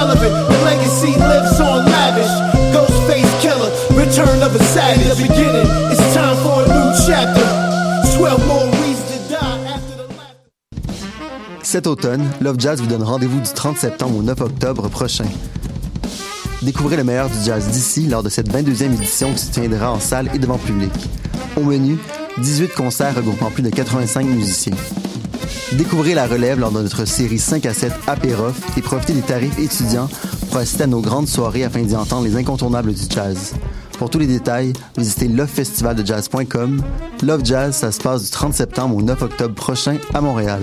The legacy lives on lavish. Ghostface killer, return of a savage. The beginning, it's time for a new chapter. 12 more reasons to die after the laughter. Cet automne, Love Jazz vous donne rendez-vous du 30 septembre au 9 octobre prochain. Découvrez le meilleur du jazz d'ici lors de cette 22e édition qui se tiendra en salle et devant public. Au menu, 18 concerts regroupant plus de 85 musiciens. Découvrez la relève lors de notre série 5 à 7 Apérof et profitez des tarifs étudiants pour assister à nos grandes soirées afin d'y entendre les incontournables du jazz. Pour tous les détails, visitez lovefestivaldejazz.com. Love Jazz, ça se passe du 30 septembre au 9 octobre prochain à Montréal.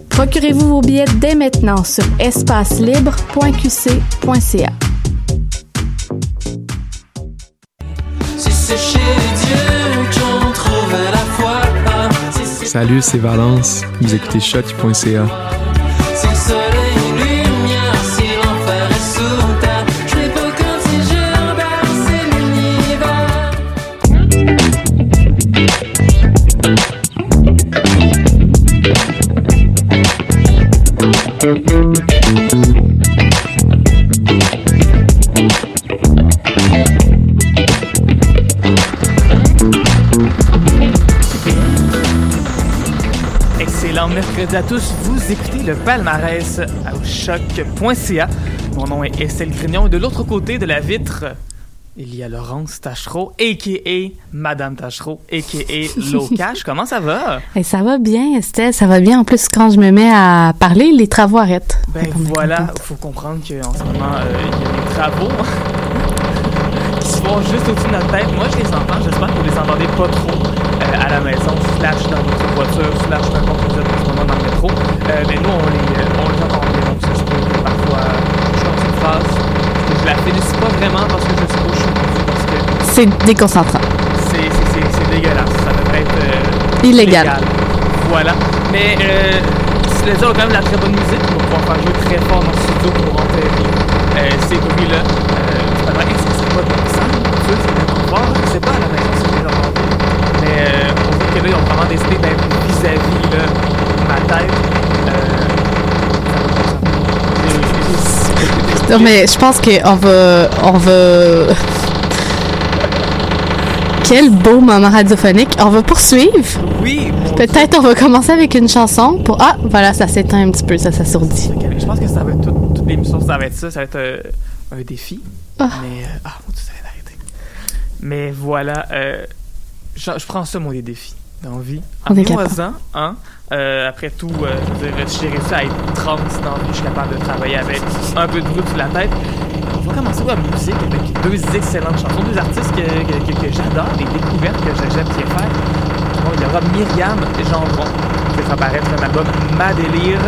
Procurez-vous vos billets dès maintenant sur espacelibre.qc.ca. Si c'est chez Dieu qu'on trouve la foi, si c'est Salut, c'est Valence. Vous écoutez shot.ca. à tous. Vous écoutez le palmarès au choc.ca. Mon nom est Estelle Grignon et de l'autre côté de la vitre, il y a Laurence Tachereau, a.k.a. Madame Tachereau, a.k.a. Low Cash. Comment ça va? Et ça va bien, Estelle, ça va bien. En plus, quand je me mets à parler, les travaux arrêtent. Ben voilà, il faut comprendre qu'en ce moment, euh, il y a des travaux qui se font juste au-dessus de notre tête. Moi, je les entends. J'espère que vous les entendez pas trop euh, à la maison, slash dans votre voiture, slash n'importe où vous êtes en ce moment dans le métro. Euh, mais nous, on les, euh, on les entend bien. Donc, ça se peut que parfois, je chante une phrase que je la félicite pas vraiment parce que je sais pas je suis rendu, parce que C'est déconcentrant. c'est, c'est, c'est, c'est dégueulasse. Ça devrait être euh, Illégal. légal. Voilà. Mais euh, cela dit, on a quand même la très bonne musique. Va pouvoir faire jouer très fort dans le studio pour euh, ces bruits-là. Non, mais je pense qu'on va. On va. Quel beau moment radiophonique. On va poursuivre. Oui, mon Peut-être on va commencer avec une chanson pour. Ah, voilà, ça s'éteint un petit peu, ça s'assourdit. Je pense que ça va être toute, toute l'émission, ça va être ça, ça va être euh, un défi. Ah. Mais euh, ah, mon Dieu, ça va arrêter. Mais voilà, euh, je, je prends ça moi les défis dans la vie. On est hein. Euh, après tout, euh, je veux dire, j'ai réussi à être trans dans vie, je suis capable de travailler avec un peu de bruit sur la tête. On va commencer la musique avec deux excellentes chansons, deux artistes que, que, que- que j'adore, des découvertes que j'aime bien faire. Bon, il y aura Myriam Gendron qui fait apparaître un album Ma Délire,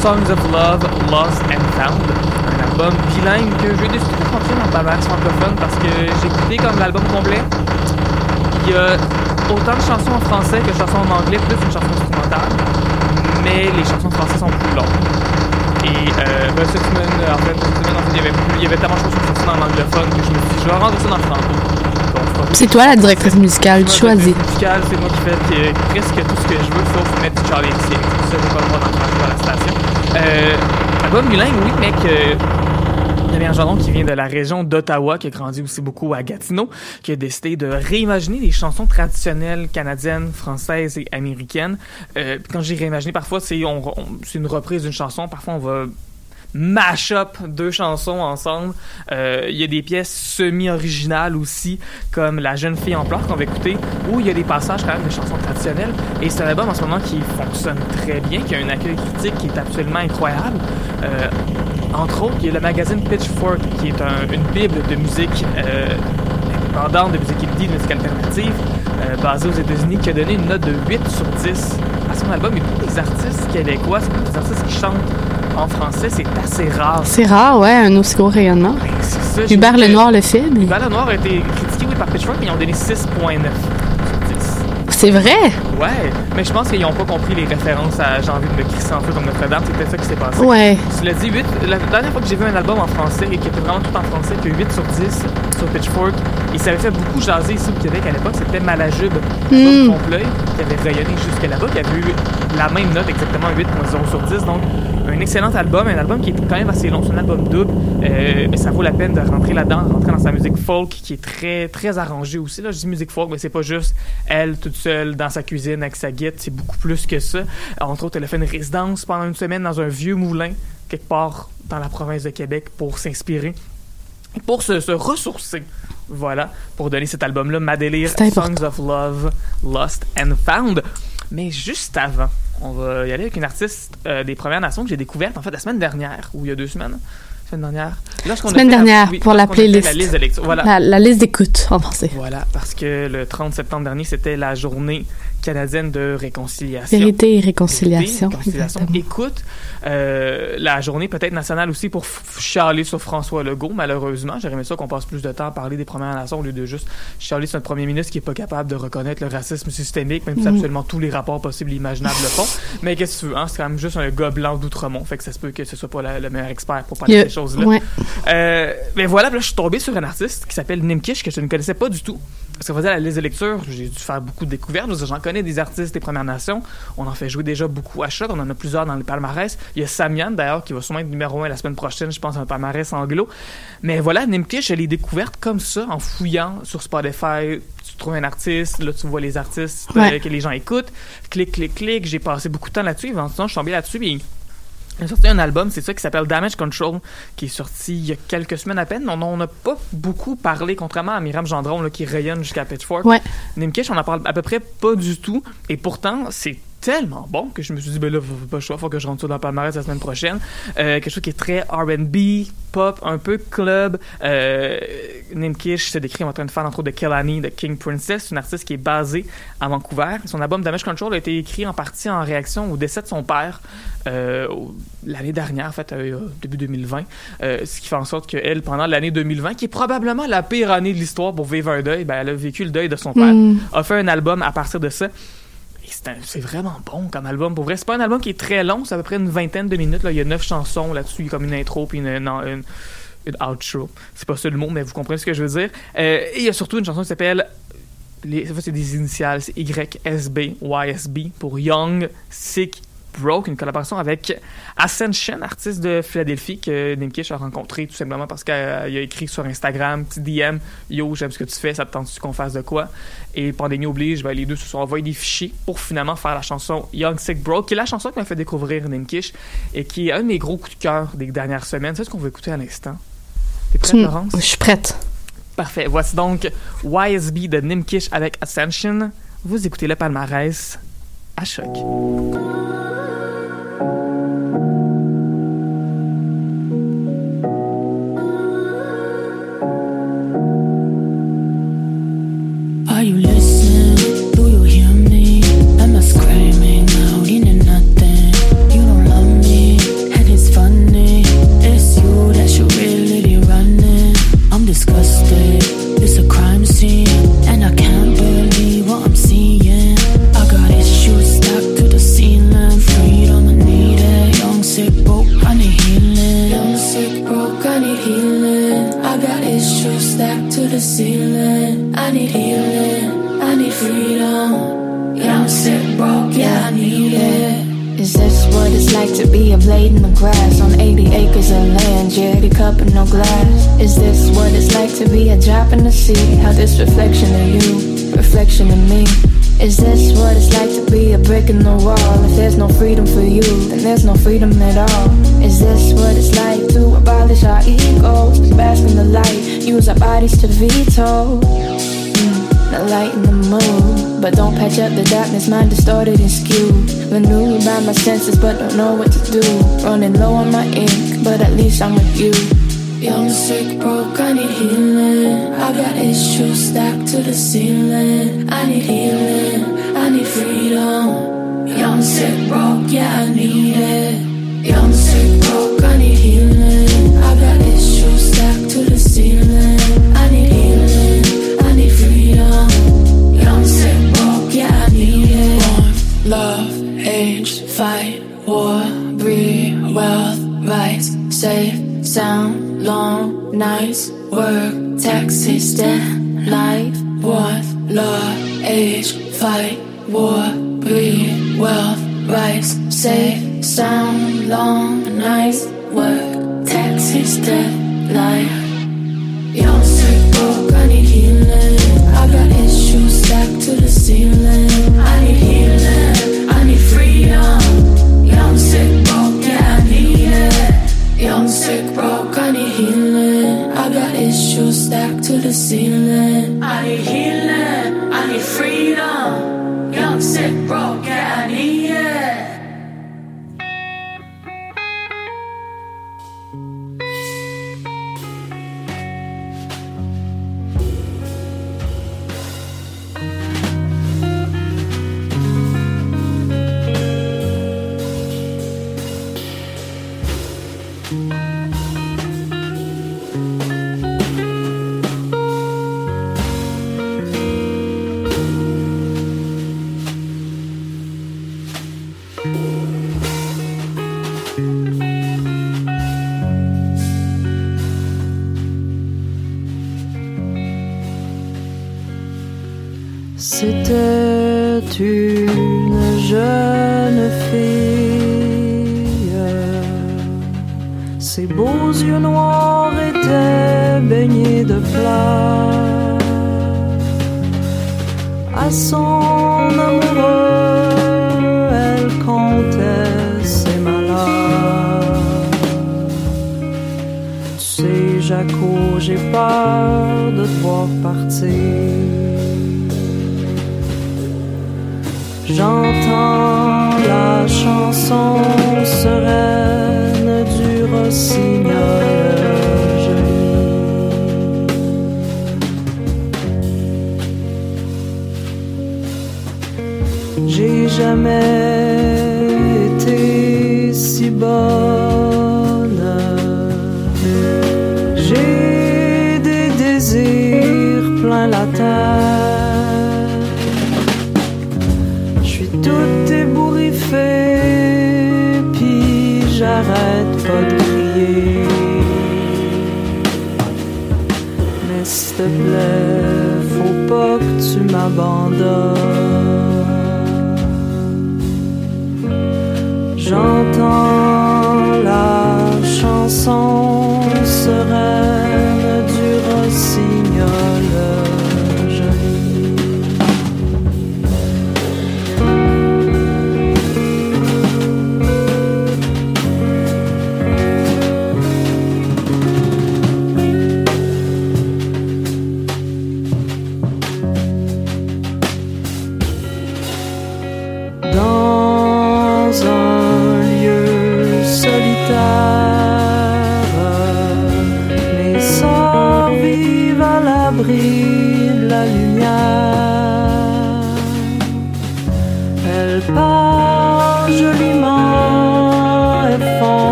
Songs of Love, Lost and Found. Un album bilingue que j'ai décidé de rentrer dans francophone parce que j'ai écouté comme l'album complet. Il y a autant de chansons en français que de chansons en anglais, plus une chanson instrumentale. Mais les chansons en français sont plus longues. Et euh, ben, cette semaine, en fait, cette semaine, en fait, il y avait, il y avait tellement de choses qui sorties dans l'anglophone que je me suis dit, je vais rendre ça dans le franco. C'est toi la directrice musicale, tu choisis. le musical, c'est moi qui fais que- presque tout ce que je veux, sauf mettre du Charlie. Tout ça, j'ai pas le droit d'en faire à la station. Euh, album bilingue, oui, mais que. Un gendron qui vient de la région d'Ottawa, qui a grandi aussi beaucoup à Gatineau, qui a décidé de réimaginer des chansons traditionnelles canadiennes, françaises et américaines. Euh, quand j'ai réimaginé, parfois, c'est une reprise d'une chanson. Parfois, on va mash up deux chansons ensemble. Euh, Il y a des pièces semi-originales aussi, comme La jeune fille en pleurs qu'on va écouter, où il y a des passages quand même de chansons traditionnelles. Et c'est un album en ce moment qui fonctionne très bien, qui a un accueil critique qui est absolument incroyable. Euh, entre autres, il y a le magazine Pitchfork, qui est un- une bible de musique euh, indépendante, de musique indie, de musique alternative, euh, basée aux États-Unis, qui a donné une note de 8 sur 10 à son album. Et tous les artistes québécois, c'est les artistes qui chantent en français, c'est assez rare. C'est rare, ouais, un aussi gros rayonnement. C'est ça, Hubert que Lenoir le fait, mais Hubert Lenoir a été critiqué oui, par Pitchfork, mais ils ont donné 6.9 sur 10. c'est vrai? Ouais, mais je pense qu'ils n'ont pas compris les références à J'ai envie de me crisser en feu comme Notre-Dame. Peut-être ça qui s'est passé. Ouais. Tu l'as dit, 8, la dernière fois que j'ai vu un album en français et qui était vraiment tout en français, puis 8 sur 10 sur Pitchfork, et ça avait fait beaucoup jaser ici au Québec à l'époque, c'était Malajube, mm. Trompe-l'œil, qui avait rayonné jusqu'à là-bas, qui avait eu la même note, exactement 8.0 sur 10. Donc, un excellent album, un album qui est quand même assez long, c'est un album double, euh, mais ça vaut la peine de rentrer là-dedans, rentrer dans sa musique folk qui est très, très arrangée aussi. Là, je dis musique folk, mais c'est pas juste elle toute seule dans sa cuisine avec sa guitare, c'est beaucoup plus que ça. Entre autres, elle a fait une résidence pendant une semaine dans un vieux moulin quelque part dans la province de Québec pour s'inspirer pour se, se ressourcer. Voilà, pour donner cet album-là, Ma Délire. Songs of Love, Lost and Found. Mais juste avant, on va y aller avec une artiste euh, des Premières Nations que j'ai découverte en fait la semaine dernière, ou il y a deux semaines. La semaine dernière. Lorsqu'on Semaine fait la- dernière, oui, pour la playlist. Liste. Voilà. La liste d'écoute en français. Voilà, parce que le 30 septembre dernier, c'était la journée canadienne de réconciliation. Vérité et réconciliation. Vérité, réconciliation. Exactement. Écoute, euh, la journée peut-être nationale aussi pour chialer sur François Legault, malheureusement. J'aurais aimé ça qu'on passe plus de temps à parler des Premières Nations au lieu de juste chialer sur notre premier ministre qui est pas capable de reconnaître le racisme systémique, même si Mhm. absolument tous les rapports possibles et imaginables le font. Mais qu'est-ce que tu veux, hein? C'est quand même juste un gars blanc d'Outremont, fait que ça se peut que ce soit pas la- le meilleur expert pour parler de ces choses-là. ouais. Euh, mais voilà, là, je suis tombé sur un artiste qui s'appelle Nimkish, que je ne connaissais pas du tout. Parce que faisait la liste de lecture, j'ai dû faire beaucoup de découvertes. J'en connais des artistes des Premières Nations. On en fait jouer déjà beaucoup à choc. On en a plusieurs dans le palmarès. Il y a Samian, d'ailleurs, qui va sûrement être numéro un la semaine prochaine, je pense, un palmarès anglo. Mais voilà, Nimkish, je l'ai découverte comme ça, en fouillant sur Spotify. Tu trouves un artiste, là, tu vois les artistes euh, Ouais. que les gens écoutent. Clic, clic, clic. J'ai passé beaucoup de temps là-dessus. Éventuellement, je suis tombé là-dessus. A sorti un album, c'est ça qui s'appelle Damage Control, qui est sorti il y a quelques semaines à peine. On n'en a pas beaucoup parlé, contrairement à Myriam Gendron, là, qui rayonne jusqu'à Pitchfork. Ouais. Nimkish, on en parle à peu près pas du tout. Et pourtant, c'est tellement bon que je me suis dit, ben là, faut pas le choix, faut que je rentre ça dans le palmarès la semaine prochaine. Euh, quelque chose qui est très R&B, pop, un peu club. Euh, Nimkish se décrit en train de faire entre autres de Kelani, de King Princess, une artiste qui est basée à Vancouver. Son album Damage Control a été écrit en partie en réaction au décès de son père euh, l'année dernière, en fait, euh, début 2020. Euh, ce qui fait en sorte qu'elle, pendant l'année 2020, qui est probablement la pire année de l'histoire pour vivre un deuil, ben, elle a vécu le deuil de son père, Mm. a fait un album à partir de ça. C'est vraiment bon comme album. Pour vrai, c'est pas un album qui est très long, c'est à peu près une vingtaine de minutes. Là. Il y a neuf chansons là-dessus, comme une intro puis une, une, une- une outro. C'est pas ça le mot, mais vous comprenez ce que je veux dire. Euh, et il y a surtout une chanson qui s'appelle les, c'est des initiales, c'est YSB, YSB pour Young, Sick, Broke, une collaboration avec Ascension, artiste de Philadelphie que Nimkish a rencontré tout simplement parce qu'il a écrit sur Instagram, petit DM, Yo, j'aime ce que tu fais, ça te tente-tu qu'on fasse de quoi? Et pandémie oblige, ben, les deux se sont envoyés des fichiers pour finalement faire la chanson Young, Sick, Broke, qui est la chanson qui m'a fait découvrir Nimkish et qui est un de mes gros coups de cœur des dernières semaines. C'est ce qu'on va écouter à l'instant? T'es prête, Tu- Laurence? Je suis prête. Parfait. Voici donc YSB de Nimkish avec Ascension. Vous écoutez le palmarès à choc. Darkness, mind distorted and skewed. Renewed by my senses, but don't know what to do. Running low on my ink, but at least I'm with you. Young, sick, broke, I need healing. I got issues stacked to the ceiling. I need healing, I need freedom. Young, sick, broke, yeah, I need it. Young, sick, broke, I need healing. I got issues stacked to the ceiling. I need work, taxes, death, life, worth, law, age, fight, war, breed, wealth, rights, safe, sound, long nights, work, taxes, death, life. Young, sick, broke, I need healing. I got issues stacked to the ceiling. I need healing, I need freedom. Young, sick, broke, yeah, I need it. Young, sick, broke, I need healing. Issues stacked to the ceiling. I need healing, I need freedom. Young, sick, broke, la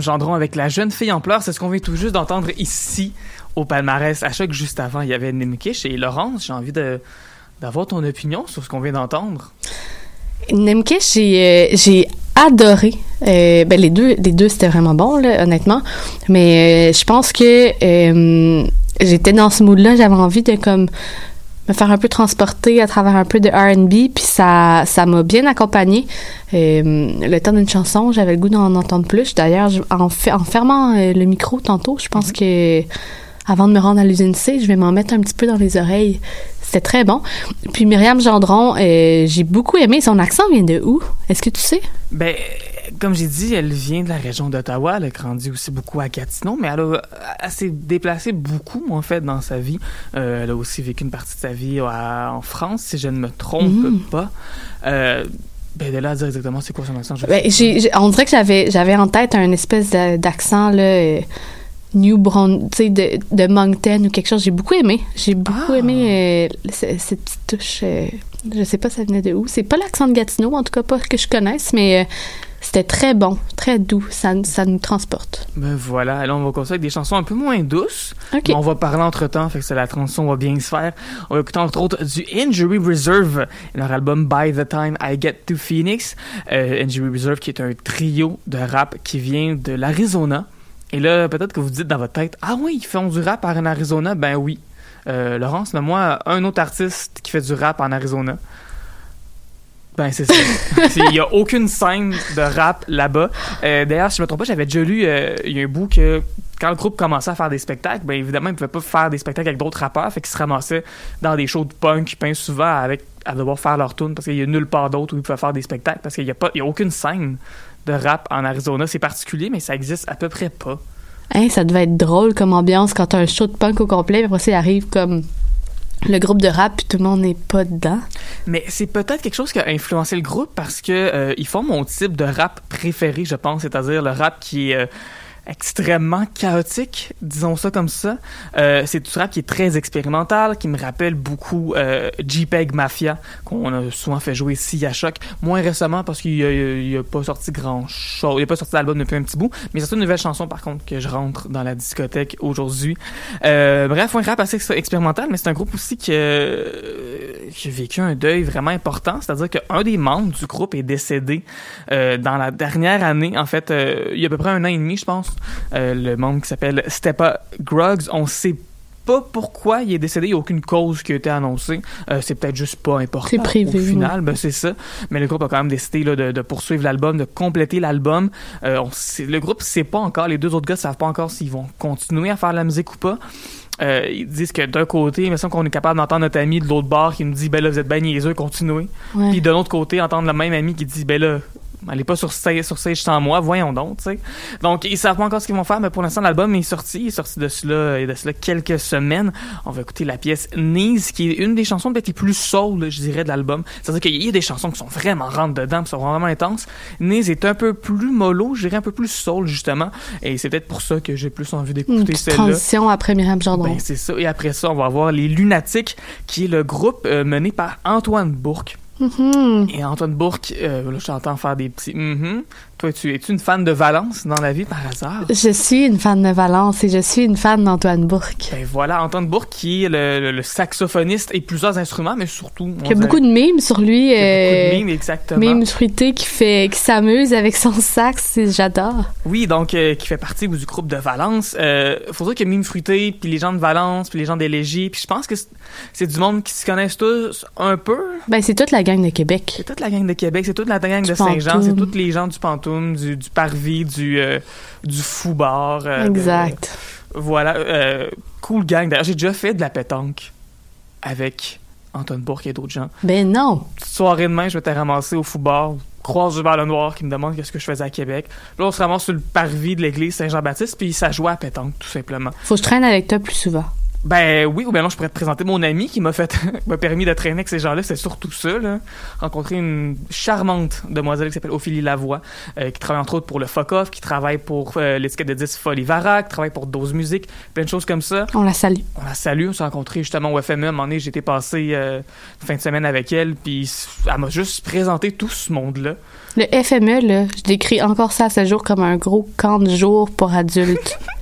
Myriam Gendron avec La jeune fille en pleurs. C'est ce qu'on vient tout juste d'entendre ici au palmarès. À choc, juste avant, il y avait Nimkish et Laurence. J'ai envie d'avoir ton opinion sur ce qu'on vient d'entendre. Nemkesh, j'ai euh, j'ai adoré. Euh, ben les deux, les deux c'était vraiment bon honnêtement. Mais euh, je pense que j'étais dans ce mood-là. J'avais envie de comme me faire un peu transporter à travers un peu de R&B, puis ça, ça m'a bien accompagné. Euh, le temps d'une chanson, j'avais le goût d'en entendre plus. D'ailleurs, en, fermant euh, le micro tantôt, je pense que avant de me rendre à l'usine C, je vais m'en mettre un petit peu dans les oreilles. C'était très bon. Puis Myriam Gendron, euh, j'ai beaucoup aimé. Son accent vient de où? Est-ce que tu sais? Ben, comme j'ai dit, elle vient de la région d'Ottawa. Elle a grandi aussi beaucoup à Gatineau, mais elle, a, elle s'est déplacée beaucoup, en fait, dans sa vie. Euh, elle a aussi vécu une partie de sa vie à- en France, si je ne me trompe Mhm. pas. Euh, ben, de là à dire exactement c'est quoi son accent, je Ben, on dirait que j'avais, j'avais en tête un espèce d'accent, là, euh, New sais, de, de Moncton ou quelque chose. J'ai beaucoup aimé. J'ai beaucoup Ah. aimé ce- cette petite touche. je sais pas ça venait de où. C'est pas l'accent de Gatineau, en tout cas pas que je connaisse, mais euh, c'était très bon, très doux. Ça, ça nous transporte. Ben voilà, là on va continuer avec des chansons un peu moins douces. Mais on va parler entre temps, fait que c'est la transition va bien se faire. On va écouter entre autres du Injury Reserve, leur album By the Time I Get to Phoenix. Euh, Injury Reserve qui est un trio de rap qui vient de l'Arizona. Et là, peut-être que vous dites dans votre tête, ah oui, ils font du rap en Arizona. Ben oui. Euh, Laurence, moi un autre artiste qui fait du rap en Arizona. Ben, c'est ça. Il n'y a aucune scène de rap là-bas. Euh, D'ailleurs, si je me trompe pas, j'avais déjà lu, euh, il y a un bout que quand le groupe commençait à faire des spectacles, ben évidemment, ils ne pouvaient pas faire des spectacles avec d'autres rappeurs, fait qu'ils se ramassaient dans des shows de punk, bien souvent avec, à devoir faire leur tune parce qu'il y a nulle part d'autre où ils pouvaient faire des spectacles parce qu'il n'y a, pas- il y a aucune scène de rap en Arizona. C'est particulier, mais ça existe à peu près pas. Hein, ça devait être drôle comme ambiance quand t'as un show de punk au complet, puis après ça, il arrive comme le groupe de rap, tout le monde n'est pas dedans. Mais c'est peut-être quelque chose qui a influencé le groupe parce que euh, ils font mon type de rap préféré, je pense, c'est-à-dire le rap qui euh, extrêmement chaotique, disons ça comme ça. Euh, c'est du rap qui est très expérimental, qui me rappelle beaucoup euh, JPEG Mafia, qu'on a souvent fait jouer ici à Choc. Moins récemment parce qu'il n'a pas sorti grand-chose, il n'a pas sorti d'album depuis un petit bout, mais c'est une nouvelle chanson par contre que je rentre dans la discothèque aujourd'hui. Euh, bref, un rap assez ex- expérimental, mais c'est un groupe aussi qui, euh, qui a vécu un deuil vraiment important, c'est-à-dire qu'un des membres du groupe est décédé euh, dans la dernière année, en fait, euh, il y a à peu près un an et demi, je pense. Euh, le membre qui s'appelle Stepa Gruggs, on sait pas pourquoi il est décédé, il n'y a aucune cause qui a été annoncée. Euh, c'est peut-être juste pas important. C'est privé, Au final, ben, c'est ça. Mais le groupe a quand même décidé là, de, de poursuivre l'album, de compléter l'album. Euh, on sait- le groupe sait pas encore, les deux autres gars savent pas encore s'ils vont continuer à faire de la musique ou pas. Euh, ils disent que d'un côté, il me semble qu'on est capable d'entendre notre ami de l'autre bord qui nous dit ben là vous êtes bien niaiseux, continuez. Ouais. Puis de l'autre côté, entendre le même ami qui dit ben là allez pas sur stage, sur stage sans moi, voyons donc, tu sais. Donc ils savent pas encore ce qu'ils vont faire, mais pour l'instant l'album est sorti, il est sorti de cela, de cela quelques semaines. On va écouter la pièce Knees, qui est une des chansons peut-être les plus soul, je dirais, de l'album. C'est-à-dire qu'il y a des chansons qui sont vraiment rentre dedans, qui sont vraiment intenses. Knees est un peu plus mollo, je dirais un peu plus soul justement, et c'est peut-être pour ça que j'ai plus envie d'écouter celle-là. transition après Myriam Gendron. Ben, c'est ça. Et après ça, on va avoir les Lunatiques, qui est le groupe euh, mené par Antoine Bourque. Mhm. Et Antoine Bourque, euh, là, je t'entends faire des petits mhm. Toi, tu, es-tu une fan de Valence dans la vie par hasard? Je suis une fan de Valence et je suis une fan d'Antoine Bourque. Ben voilà, Antoine Bourque qui est le, le- le saxophoniste et plusieurs instruments, mais surtout... Il y a beaucoup de mimes sur lui. Il y a beaucoup de euh, mimes, exactement. mimes fruités qui fait, qui s'amuse avec son sax. J'adore. Oui, donc euh, qui fait partie du groupe de Valence. Euh, faut dire que Mime Fruité, puis les gens de Valence, puis les gens des Légies, puis je pense que c'est- du monde qui se connaissent tous un peu. Ben, c'est toute la gang de Québec. C'est toute la gang de Québec, c'est toute la gang Du de Saint-Jean, c'est tous les gens du Du, du Parvis, du, euh, du Foubar. euh, de- Exact. voilà, euh, cool gang. D'ailleurs, j'ai déjà fait de la pétanque avec Antoine Bourque et d'autres gens. Ben non. Soirée demain, je m'étais ramassé au Foubar, croise du le noir qui me demande qu'est-ce que je faisais à Québec. Là, on se ramasse sur le parvis de l'église Saint-Jean-Baptiste, puis ça jouait à pétanque, tout simplement. Faut que je traîne avec toi plus souvent. Ben oui, ou bien non, je pourrais te présenter mon ami qui m'a fait m'a permis de traîner avec ces gens-là. C'est surtout ça, là. Rencontrer une charmante demoiselle qui s'appelle Ophélie Lavoie, euh, qui travaille entre autres pour le Fuck Off, qui travaille pour euh, l'étiquette de 10 Folivara, qui travaille pour Dose Musique, plein de choses comme ça. On la salue. On la salue, on s'est rencontrés justement au FME. À un moment donné, j'étais passé euh, une fin de semaine avec elle, puis elle m'a juste présenté tout ce monde-là. Le FME, là, je décris encore ça à ce jour comme un gros camp de jour pour adultes.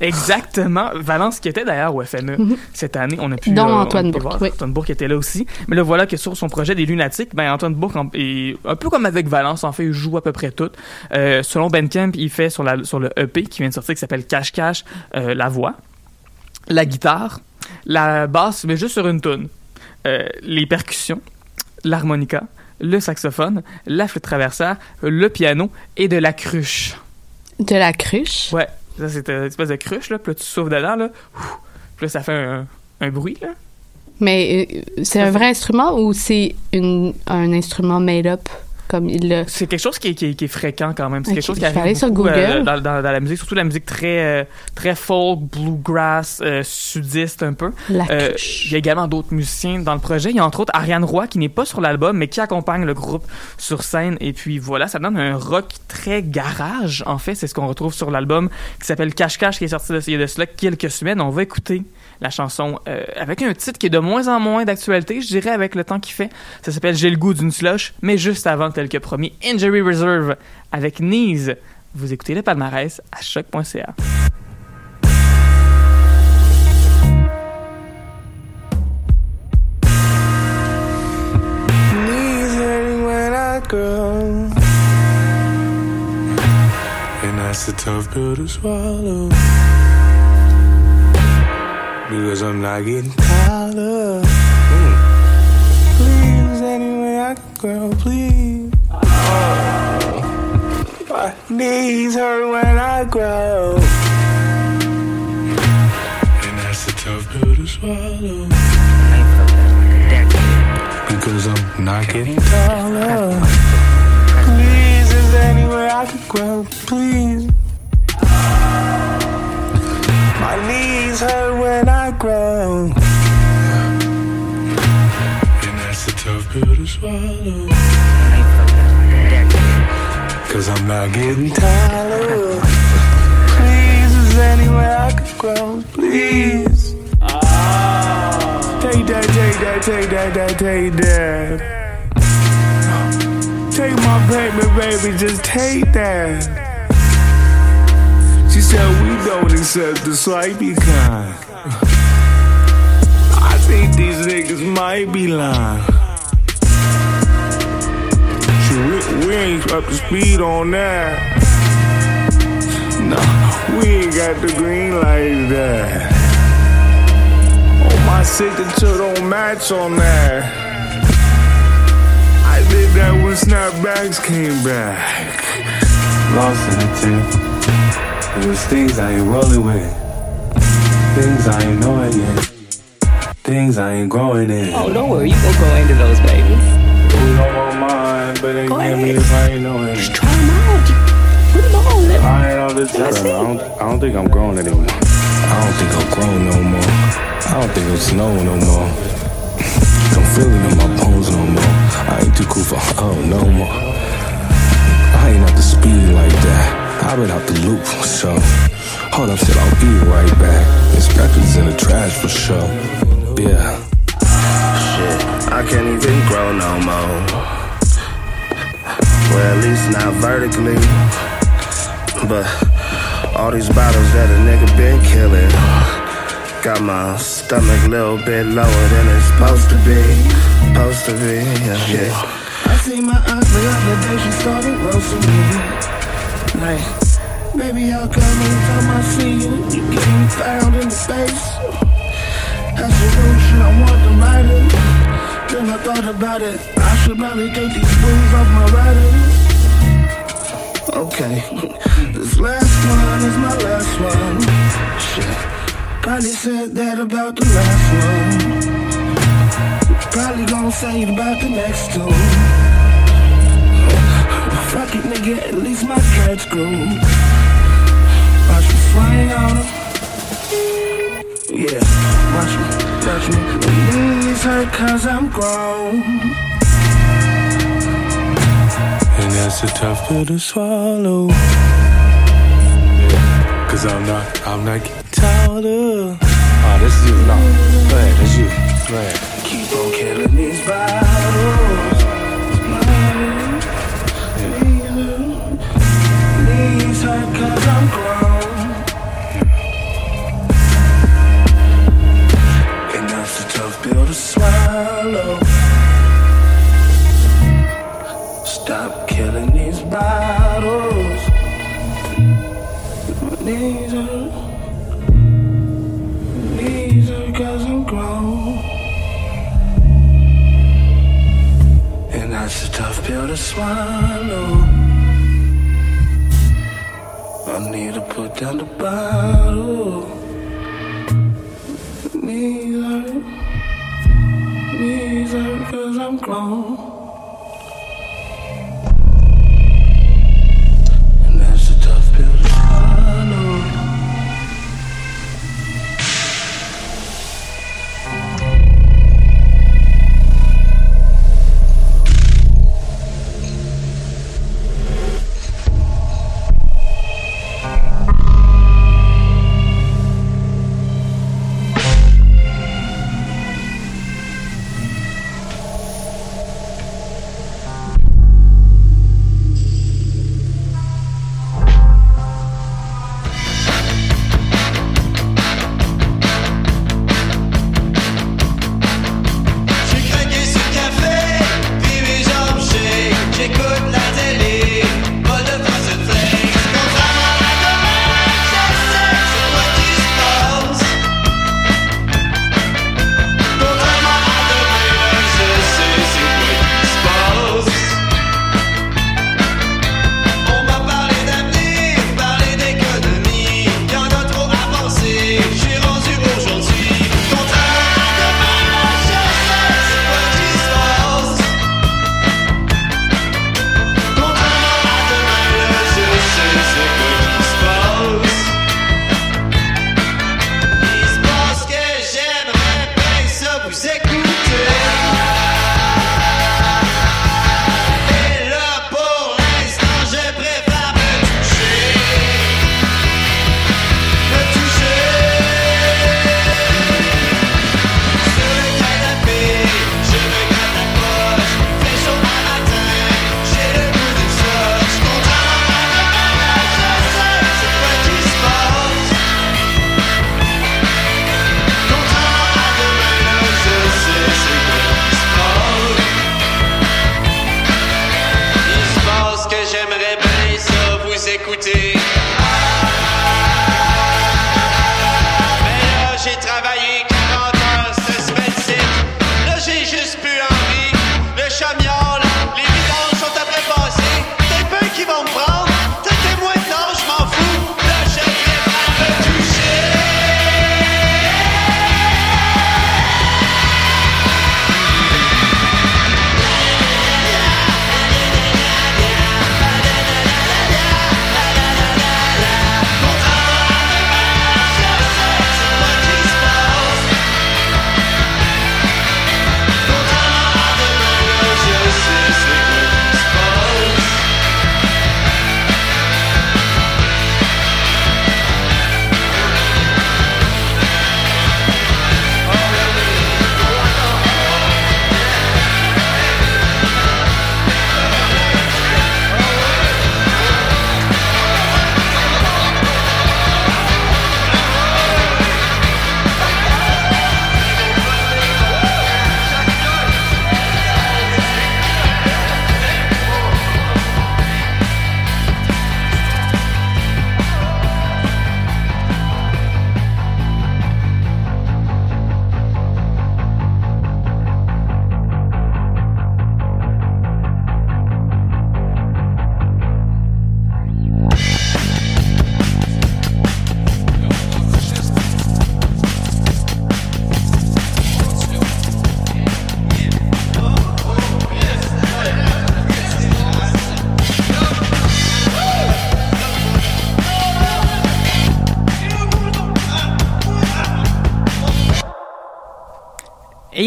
Exactement. Valence qui était d'ailleurs au FME cette année. On a pu Dont euh, Antoine Bourque, voir. oui. Antoine Bourque était là aussi. Mais là, voilà que sur son projet des Lunatiques, ben, Antoine Bourque, est, un peu comme avec Valence, en fait, il joue à peu près tout. Euh, selon Ben Kemp, il fait sur, la, sur le EP qui vient de sortir, qui s'appelle Cache Cache, euh, la voix, la guitare, la basse, mais juste sur une tune, euh, les percussions, l'harmonica, le saxophone, la flûte traversière, le piano et de la cruche. De la cruche? Ouais, c'est une espèce de cruche, là, puis là tu souffles dedans, là, puis là ça fait un, bruit, là. Mais euh, c'est un vrai instrument ou c'est un instrument made up? Comme il l'a? C'est quelque chose qui est, qui est- qui est fréquent quand même. C'est quelque chose qui arrive sur beaucoup, Google. euh, dans, dans- dans la musique, surtout la musique très, euh, très folk, bluegrass, euh, sudiste un peu. Euh. Il y a également d'autres musiciens dans le projet. Il y a entre autres Ariane Roy qui n'est pas sur l'album mais qui accompagne le groupe sur scène. Et puis voilà, ça donne un rock très garage. En fait, c'est ce qu'on retrouve sur l'album qui s'appelle Cache Cache qui est sorti de, il y a de cela quelques semaines. On va écouter la chanson euh, avec un titre qui est de moins en moins d'actualité, je dirais, avec le temps qu'il fait. Ça s'appelle J'ai le goût d'une slush, mais juste avant, tel que promis, Injury Reserve avec Knees. Vous écoutez le palmarès à choc.ca. And that's a tough pill to swallow. Because I'm not getting taller. Mm. Please, any way I can grow, please. My knees hurt when I grow. And that's a tough pill to swallow. Because I'm not getting taller. Please, is there any I can grow? Please. My knees hurt when I grow. And that's a tough pill to swallow. Cause I'm not getting taller. Please, is there any way I can grow? Please. Take that, take that, take that, that, take that. Take my baby, baby, just take that. She said we don't accept the swipey kind. I think these niggas might be lying. We, we ain't up to speed on that. No, we ain't got the green like that. Oh, my signature don't match on that. I did that when snapbacks came back. Lost in the tip. There's things I ain't rolling with. Things I ain't knowing yet. Things I ain't growing in. Oh, don't worry, you gonna grow into those babies. We don't want mine, but they give me if I ain't knowing. Just try them out. Put them on. Let I ain't all this time. I don't, I don't think I'm grown anymore. I don't think I'm grown no more. I don't think it's snow no more. I'm feeling in my bones no more. I ain't too cool for oh no more. I ain't out the speed like that. I've been out the loop for sure. Hold up, said I'll be right back. This record's in the trash for sure. Yeah. Shit, I can't even grow no more. Well, at least not vertically. But all these bottles that a nigga been killing. Got my stomach a little bit lower than it's supposed to be. Supposed to be, yeah. yeah. I see my aunt the other day, she started roasting me. Like, baby, how come every time I see you, you get me found in the face? That's the real I want to it. Then I thought about it, I should probably take these blues off my writings. Okay, this last one is my last one. Shit, probably said that about the last one. Probably gonna say it about the next two. Fuck it, nigga, at least my cat's grew. Watch me swing on. Yeah. Watch me, touch me knees hurt cause I'm grown. And that's a tough pill to swallow. Cause I'm not, I'm not getting tired of. Oh, this is you. No. Go ahead, that's you. Go ahead. Keep on killing these bottles. Swallow. Stop killing these bottles. My knees hurt. Knees cause I'm grown. And that's a tough pill to swallow. I need to put down the bottle. Knees hurt. Knees hurt cause I'm grown.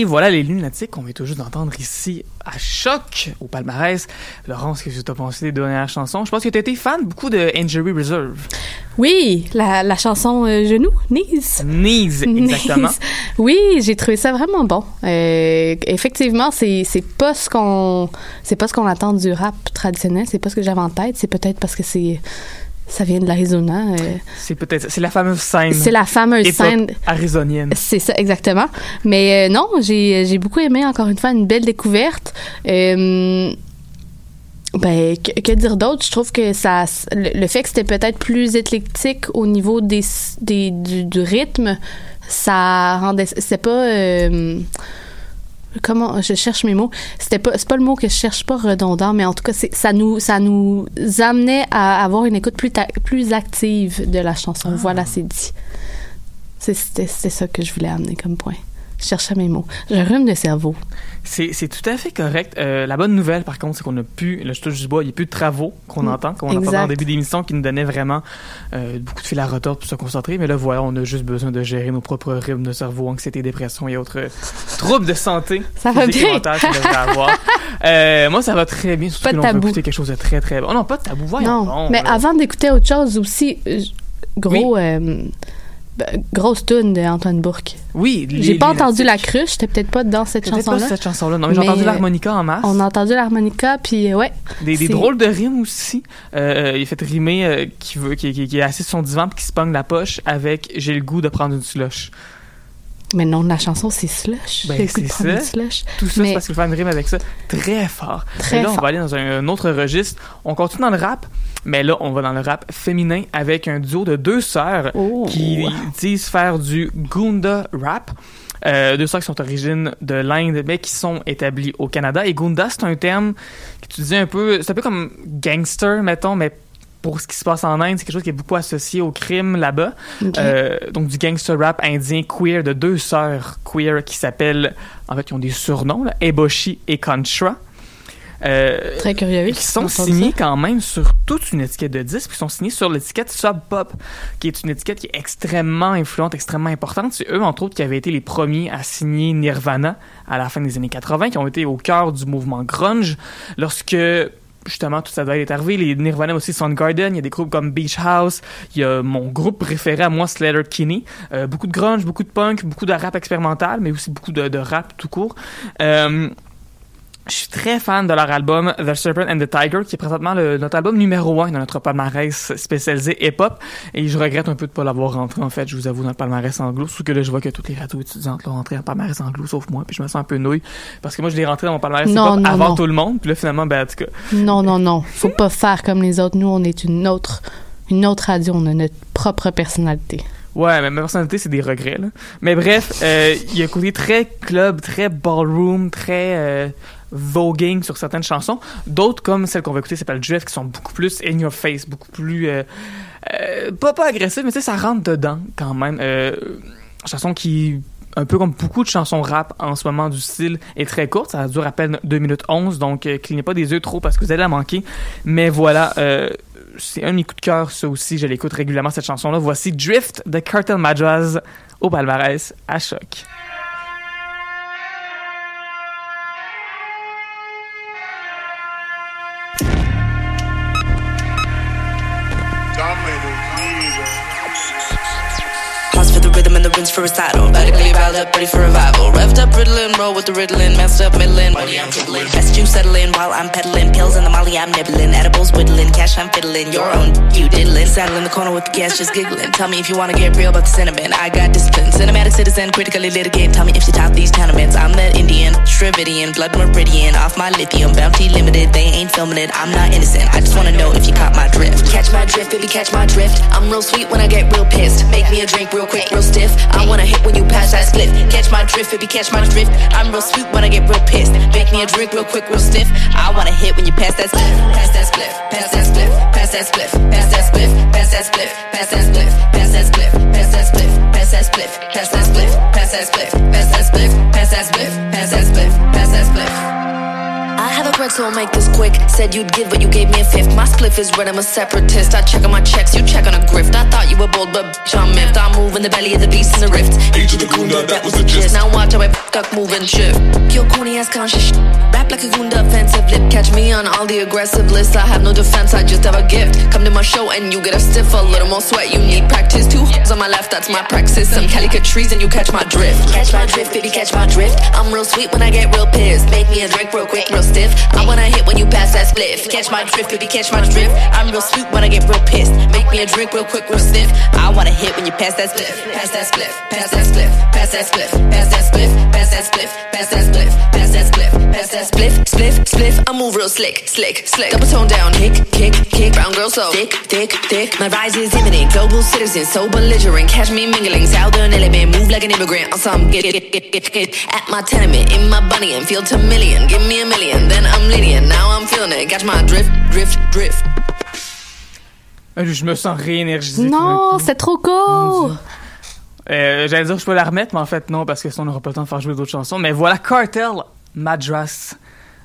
Et voilà les lunatiques qu'on vient tout juste d'entendre ici à Choc, au palmarès. Laurence, qu'est-ce que tu as pensé des dernières chansons? Je pense que tu étais fan beaucoup de Injury Reserve. Oui, la, la chanson euh, Genou, Knees. Knees, exactement. Knees. Oui, j'ai trouvé ça vraiment bon. Euh, effectivement, c'est c'est pas ce qu'on c'est pas ce qu'on attend du rap traditionnel. C'est pas ce que j'avais en tête. C'est peut-être parce que c'est ça vient de l'Arizona. euh, C'est peut-être, c'est la fameuse scène. C'est la fameuse scène. arizonienne. C'est ça, exactement. Mais euh, non, j'ai j'ai beaucoup aimé, encore une fois, une belle découverte. Euh, ben, que, que dire d'autre? Je trouve que ça, le, le fait que c'était peut-être plus éclectique au niveau des, des, du, du rythme, ça rendait. C'est pas. Euh, comment je cherche mes mots. C'était pas c'est pas le mot que je cherche pas redondant mais en tout cas c'est- ça nous ça nous amenait à avoir une écoute plus ta- plus active de la chanson. Voilà c'est dit. C'était ça que je voulais amener comme point je cherchais mes mots je rhume de cerveau C'est, tout à fait correct. Euh, la bonne nouvelle, par contre, c'est qu'on a plus, là, je touche du bois, il n'y a plus de travaux qu'on Mm, entend, qu'on entendait en début d'émission, qui nous donnaient vraiment euh, beaucoup de fil à retordre pour se concentrer. Mais là, voilà, on a juste besoin de gérer nos propres rythmes de cerveau, anxiété, dépression et autres euh, troubles de santé. Ça va bien. avoir. Euh, moi, ça va très bien, surtout Pas que de va tabou. écouter quelque chose de très, très bon. Oh non, pas de tabou, voyons. non mais là. avant d'écouter autre chose aussi gros grosse tune d'Antoine Bourque Oui, j'ai pas entendu la cruche j'étais peut-être pas dans cette Peut-être chanson pas cette chanson-là. Non, mais j'ai entendu euh, l'harmonica en masse. on a entendu l'harmonica puis euh, ouais Des, drôles de rimes aussi. Euh, il a fait rimer euh, qui, veut, qui, qui- qui est assis sur son divan puis qui se pogne la poche avec J'ai le goût de prendre une slush. Mais non la chanson c'est slush Ben, le de c'est ça. slush. Tout ça, Mais- c'est parce qu'il fait une rime avec ça très fort. Très Et là, on fort. va aller dans un, un autre registre. On continue dans le rap, mais là, on va dans le rap féminin avec un duo de deux sœurs Oh. qui disent faire du Gunda rap. Euh, deux sœurs qui sont origines de l'Inde, mais qui sont établies au Canada. Et Gunda, c'est un terme que tu disais un peu, c'est un peu comme gangster, mettons, mais pour ce qui se passe en Inde, c'est quelque chose qui est beaucoup associé au crime là-bas. Euh, donc du gangster rap indien queer de deux sœurs queer qui s'appellent, en fait, qui ont des surnoms, là, Eboshi et Contra. Euh, Très curieux. qui sont signés ça. quand même sur toute une étiquette de disques, puis sont signés sur l'étiquette Sub Pop, qui est une étiquette qui est extrêmement influente, extrêmement importante. C'est eux, entre autres, qui avaient été les premiers à signer Nirvana à la fin des années 80, qui ont été au cœur du mouvement grunge, lorsque justement tout ça doit être arrivé. Les Nirvana aussi Soundgarden, il y a des groupes comme Beach House, il y a mon groupe préféré à moi, Slater Kinney. Euh, beaucoup de grunge, beaucoup de punk, beaucoup de rap expérimental, mais aussi beaucoup de, rap tout court. Euh, je suis très fan de leur album The Serpent and the Tiger, qui est présentement le- notre album numéro un dans notre palmarès spécialisé hip-hop. Et je regrette un peu de pas l'avoir rentré, en fait, je vous avoue, dans le palmarès anglo. Surtout que là, je vois que toutes les radios étudiantes l'ont rentré en palmarès anglo, sauf moi. Puis je me sens un peu nouille. Parce que moi, je l'ai rentré dans mon palmarès hip-hop avant non. tout le monde. Puis là, finalement, ben, en tout cas, Non, non, non. Faut pas faire comme les autres. Nous, on est une autre, une autre radio. On a notre propre personnalité. Ouais, mais ma personnalité, c'est des regrets, là. Mais bref, euh, il y a un côté très club, très ballroom, très euh, voguing sur certaines chansons. D'autres, comme celle qu'on va écouter, s'appelle Drift, qui sont beaucoup plus in your face, beaucoup plus... Euh, euh, pas pas agressives, mais tu sais, ça rentre dedans, quand même. Euh, chanson qui... Un peu comme beaucoup de chansons rap en ce moment du style est très courte, ça dure à peine 2 minutes 11, donc euh, clignez pas des yeux trop parce que vous allez la manquer. Mais voilà, c'est un de mes coups de cœur, ça aussi. Je l'écoute régulièrement, cette chanson-là. Voici Drift de Cartel Madras au palmarès à choc. Rinse for recital. Radically riled up, ready for revival. Revved up, riddling, roll with the riddling. Messed up, middling. Money I'm dribbling. Best you settling while I'm peddling. Pills in the molly I'm nibbling. Edibles whittling. Cash I'm fiddling. Your own, you diddling. Saddle in the corner with the gas just giggling. Tell me if you wanna get real about the cinnamon. I got discipline. Cinematic citizen, critically litigate. Tell me if you top these tenements. I'm that Indian, Shrividian, blood meridian. Off my lithium, bounty limited. They ain't filming it. I'm not innocent. I just wanna know if you caught my drift. Catch my drift, baby, catch my drift. I'm real sweet when I get real pissed. Make me a drink real quick, real stiff. I wanna hit when you pass that split. Catch my drift, baby, catch my drift. I'm real sweet when I get real pissed. Make me a drink real quick, real stiff. I wanna hit when you pass that split. Pass that split, pass that split, pass that split, pass that split, pass that split, pass that split, pass that split, pass that split, pass that split, pass that split, pass that split, pass that split, pass that split, pass that split, pass that split. I have a pretzel, make this quick. Said you'd give, but you gave me a fifth. My spliff is red, I'm a separatist. I check on my checks, you check on a grift. I thought you were bold, but bitch, I'm miffed. I move move in the belly of the beast in the rift. Age of the Gunda, that was the gist. Now watch how I duck, move and shift. Kill corny ass conscious. Rap like a Gunda offensive lip. Catch me on all the aggressive lists. I have no defense, I just have a gift. Come to my show and you get a stiff, a little more sweat. You need practice. Two hoes on my left, that's my praxis. Some calicut trees and you catch my drift. Catch my drift, baby, catch my drift. I'm real sweet when I get real pissed. Make me a drink real quick, real stiff. I wanna hit when you pass that spliff. Catch my drift, baby, catch my drift. I'm real sweet when I get real pissed. Make me a drink real quick, real stiff. I wanna hit when you pass that spliff. Pass that spliff, pass that spliff, pass that spliff, pass that spliff, pass that spliff, pass that spliff, pass that spliff, pass that spliff, spliff, spliff. I move real slick, slick, slick. Double tone down, kick, kick, kick. Brown girl so thick, thick, thick. My rise is imminent. Global citizen, so belligerent. Catch me mingling. Southern element, move like an immigrant. On some get, get, get, get, get. At my tenement, in my bunny and feel to million. Give me a million, then I'm Lydian. Now I'm feeling it. Catch my drift, drift, drift. Je me sens réénergisé. Non, c'est trop court! Euh, J'allais dire que je peux la remettre, mais en fait non, parce que sinon on n'aura pas le temps de faire jouer d'autres chansons. Mais voilà Cartel Madras.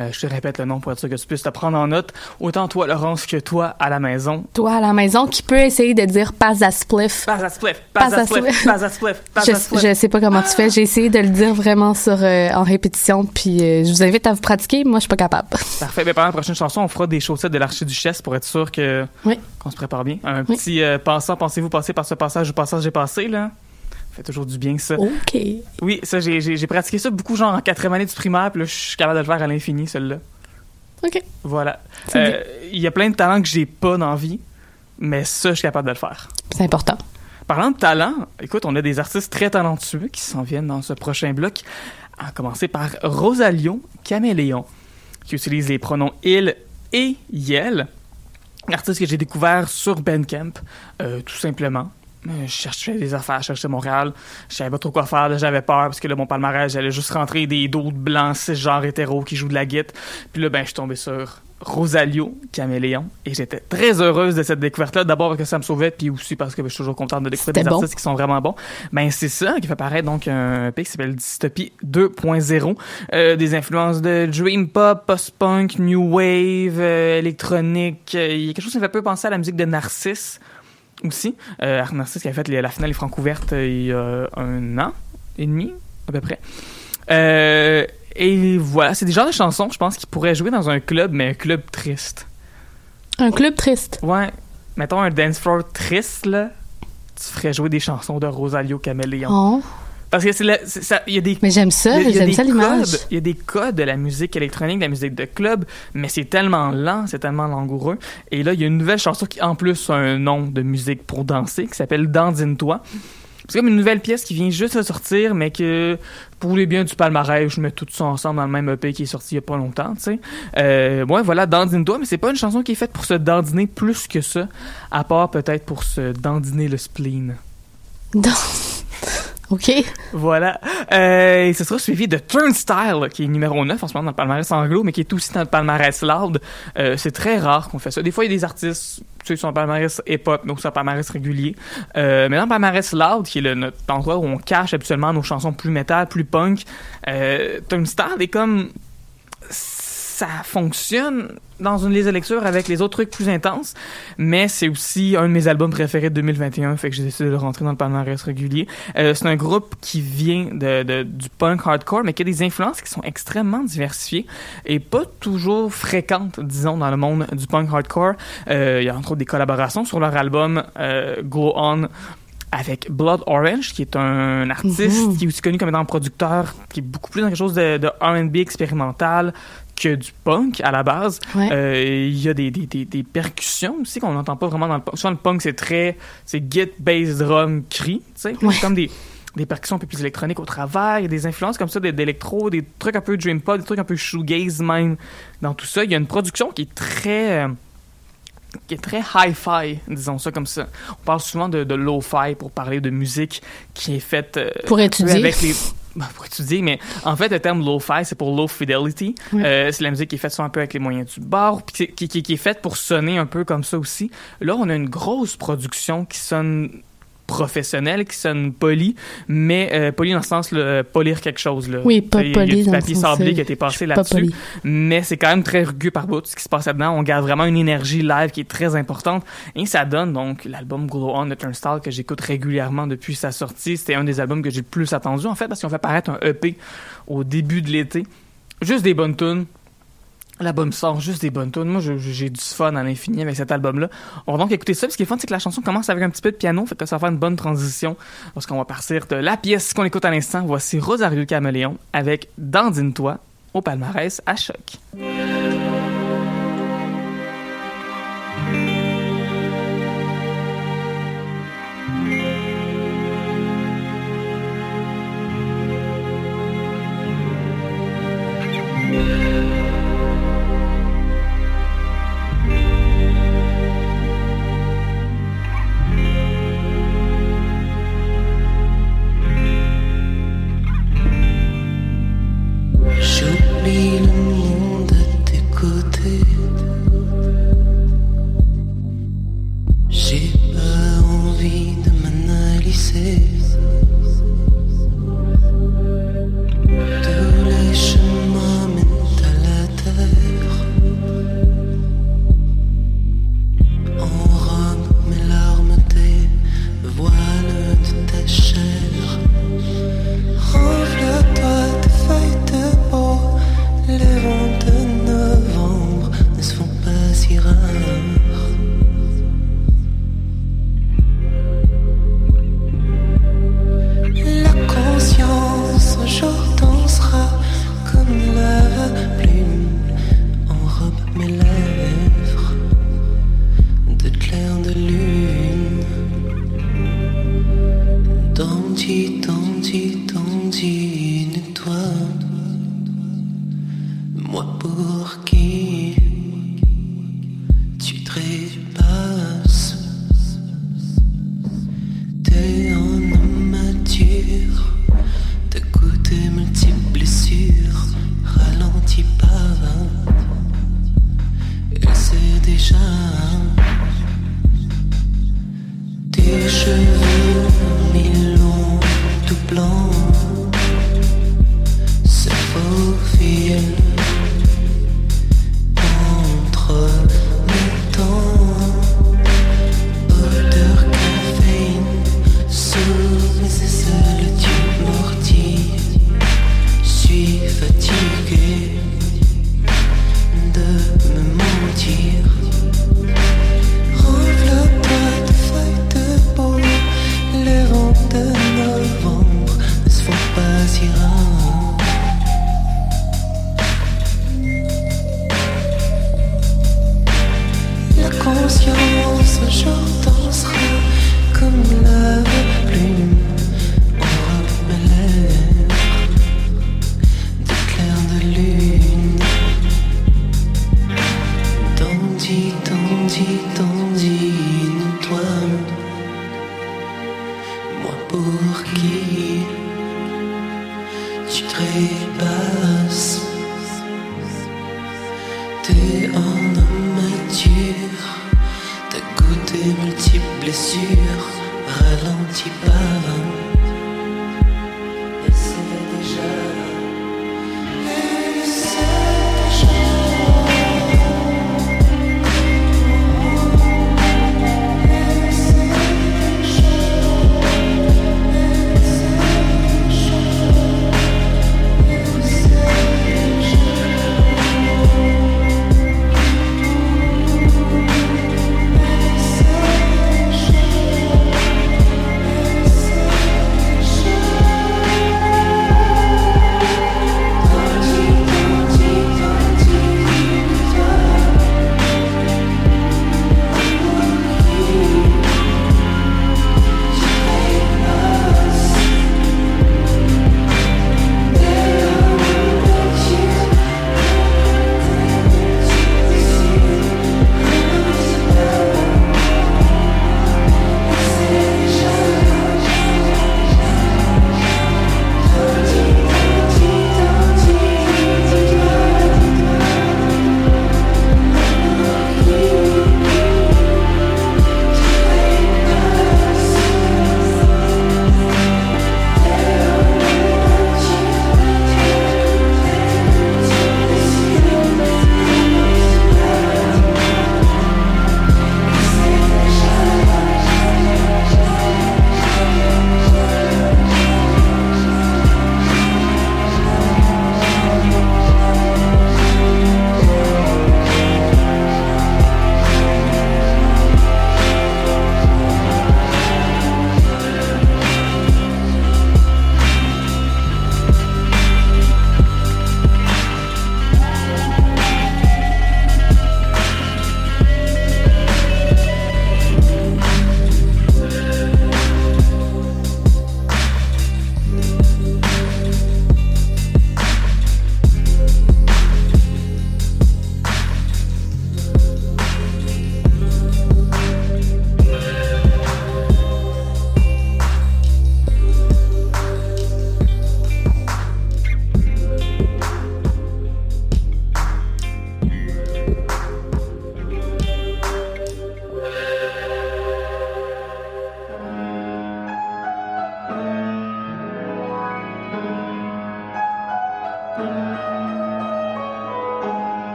Euh, je te répète le nom pour être sûr que tu puisses te prendre en note. Autant toi, Laurence, que toi à la maison. Toi à la maison qui peut essayer de dire passe à spliff. Passe à spliff, passe à spliff, passe à spliff, passe Je, à spliff. je sais pas comment tu fais. J'ai essayé de le dire vraiment sur euh, en répétition, puis euh, je vous invite à vous pratiquer. Moi, je suis pas capable. Parfait. Ben, pendant la prochaine chanson, on fera des chaussettes de l'archiduchesse pour être sûr que Oui. qu'on se prépare bien. Un petit pensant, pensez-vous passer par ce passage ou passage j'ai passé, là? Fait toujours du bien, ça. OK. Oui, ça, j'ai- pratiqué ça beaucoup, genre en quatrième année du primaire, puis là, je suis capable de le faire à l'infini, celle-là. OK. Voilà. Euh, Il y a plein de talents que j'ai pas dans la vie, mais ça, je suis capable de le faire. C'est important. Parlant de talent, écoute, on a des artistes très talentueux qui s'en viennent dans ce prochain bloc, à commencer par Rosalio Caméléon, qui utilise les pronoms il et yel. Artiste que j'ai découvert sur Bandcamp, euh, tout simplement. Euh, Je cherchais des affaires, je cherchais Montréal. Je savais pas trop quoi faire. J'avais peur parce que là, mon palmarès, j'allais juste rentrer des d'autres blancs, genre hétéros qui jouent de la guitare. Puis là, ben, je suis tombé sur Rosalio Caméléon et j'étais très heureuse de cette découverte-là. D'abord parce que ça me sauvait, puis aussi parce que ben, je suis toujours contente de découvrir des bon. artistes qui sont vraiment bons. Ben, c'est ça qui fait paraître donc un EP qui s'appelle Dystopie 2.0. Euh, des influences de dream pop, post-punk, new wave, euh, électronique. Il y a quelque chose qui me fait un peu penser à la musique de Narcisse aussi. Euh, Narcisse qui a fait les- la finale ouvertes euh, il y a un an et demi, à peu près. Euh, et voilà, c'est des genres de chansons, je pense, qui pourraient jouer dans un club, mais un club triste. Un club triste. Ouais. Mettons un dance floor triste, là. Tu ferais jouer des chansons de Rosalio Caméléon. Oh. Parce que c'est il y a des. Mais j'aime ça, j'aime des ça l'image. codes- Il y a des codes de la musique électronique, de la musique de club, mais c'est tellement lent, c'est tellement langoureux. Et là, il y a une nouvelle chanson qui, en plus, a un nom de musique pour danser, qui s'appelle Dandine-toi. C'est comme une nouvelle pièce qui vient juste de sortir, mais que pour les biens du palmarès, je mets tout ça ensemble dans le même EP qui est sorti il y a pas longtemps, tu sais. Euh, ouais, voilà, Dandine-toi, mais c'est pas une chanson qui est faite pour se dandiner plus que ça, à part peut-être pour se dandiner le spleen. Dans- OK. Voilà. Euh, et ce sera suivi de Turnstile, qui est numéro 9 en ce moment dans le palmarès anglo, mais qui est aussi dans le palmarès loud. Euh, c'est très rare qu'on fait ça. Des fois, il y a des artistes, tu sais, qui sont palmarès hip-hop, aussi dans le palmarès régulier. Euh, mais dans le palmarès loud, qui est le, notre endroit où on cache habituellement nos chansons plus métal, plus punk, Turnstile est comme ça fonctionne dans une liste de lecture avec les autres trucs plus intenses, mais c'est aussi un de mes albums préférés de 2021, fait que j'ai décidé de le rentrer dans le palmarès régulier. Euh, c'est un groupe qui vient de, de- du punk hardcore, mais qui a des influences qui sont extrêmement diversifiées et pas toujours fréquentes, disons, dans le monde du punk hardcore. Euh, il y a entre autres des collaborations sur leur album euh, Go On avec Blood Orange, qui est un artiste Mhm. qui est aussi connu comme étant producteur, qui est beaucoup plus dans quelque chose de, de R&B expérimental que du punk à la base. Ouais. Euh, Il y a des, des, des, des percussions aussi qu'on n'entend pas vraiment dans le punk. Souvent, le punk, c'est très... C'est git, bass, drum, cri, sais. Ouais. C'est comme des des percussions un peu plus électroniques au travers, il y a des influences comme ça d'électro, des trucs un peu dream pop, des trucs un peu shoegaze même dans tout ça. Il y a une production qui est très... euh, qui est très hi-fi, disons ça comme ça. On parle souvent de, de lo-fi pour parler de musique qui est faite euh, Pour étudier. avec les ben, pour étudier, mais en fait, le terme lo-fi, c'est pour low fidelity. Euh, c'est la musique qui est faite soit un peu avec les moyens du bord, puis qui, qui, qui est faite pour sonner un peu comme ça aussi. Là, on a une grosse production qui sonne professionnel qui sonne poli, mais euh, poli dans le sens le polir quelque chose. Là. Oui, pas a- Il y poli a du papier sablé euh, qui a été passé là-dessus, poli. mais c'est quand même très rugueux par bout ce qui se passe là-dedans. On garde vraiment une énergie live qui est très importante et ça donne donc l'album Glow On de Turnstile que j'écoute régulièrement depuis sa sortie. C'était un des albums que j'ai le plus attendu en fait parce qu'on fait paraître un EP au début de l'été. Juste des bonnes tunes. L'album sort juste des bonnes tunes. Moi, j'ai du fun à l'infini avec cet album-là. On va donc écouter ça. Ce qui est fun, c'est que la chanson commence avec un petit peu de piano, fait que ça va faire une bonne transition lorsqu'on va partir de la pièce qu'on écoute à l'instant. Voici Rosario Caméléon avec Dandine-toi au palmarès à choc.